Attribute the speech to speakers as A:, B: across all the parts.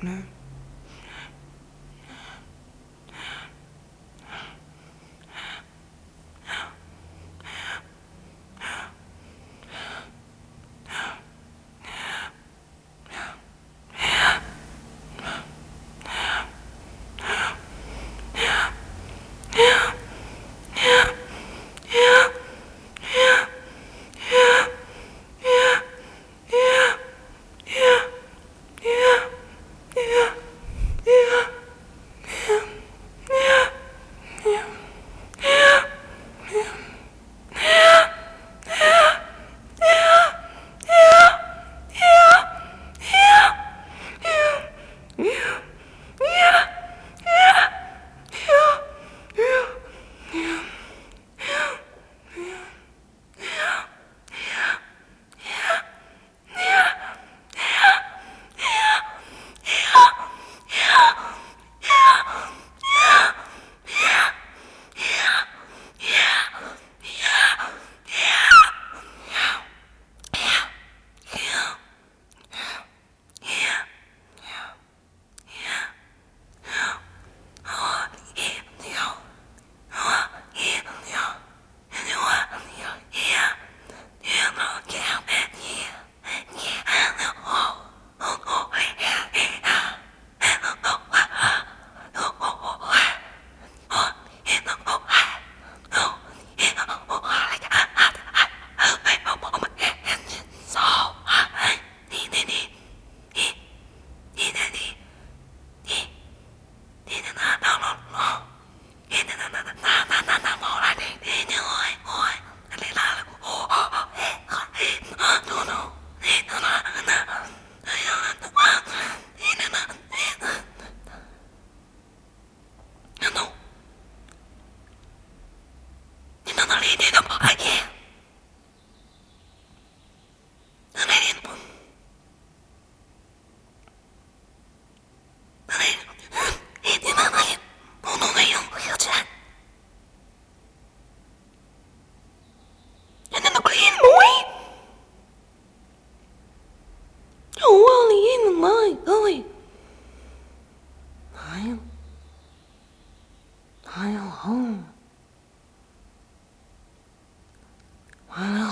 A: No. Ini 爱你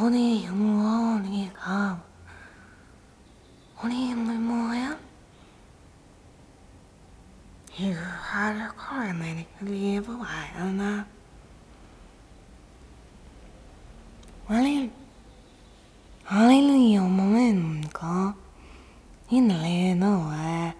A: back and look back. The pie cooking party. The tempo. Lady ni maling ada ma. Ma, wow. Hela the party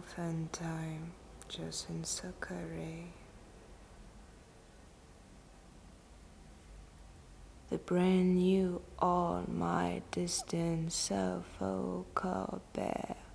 A: In an open time, just in Sakare. Eh? The brand new all my distant self call back.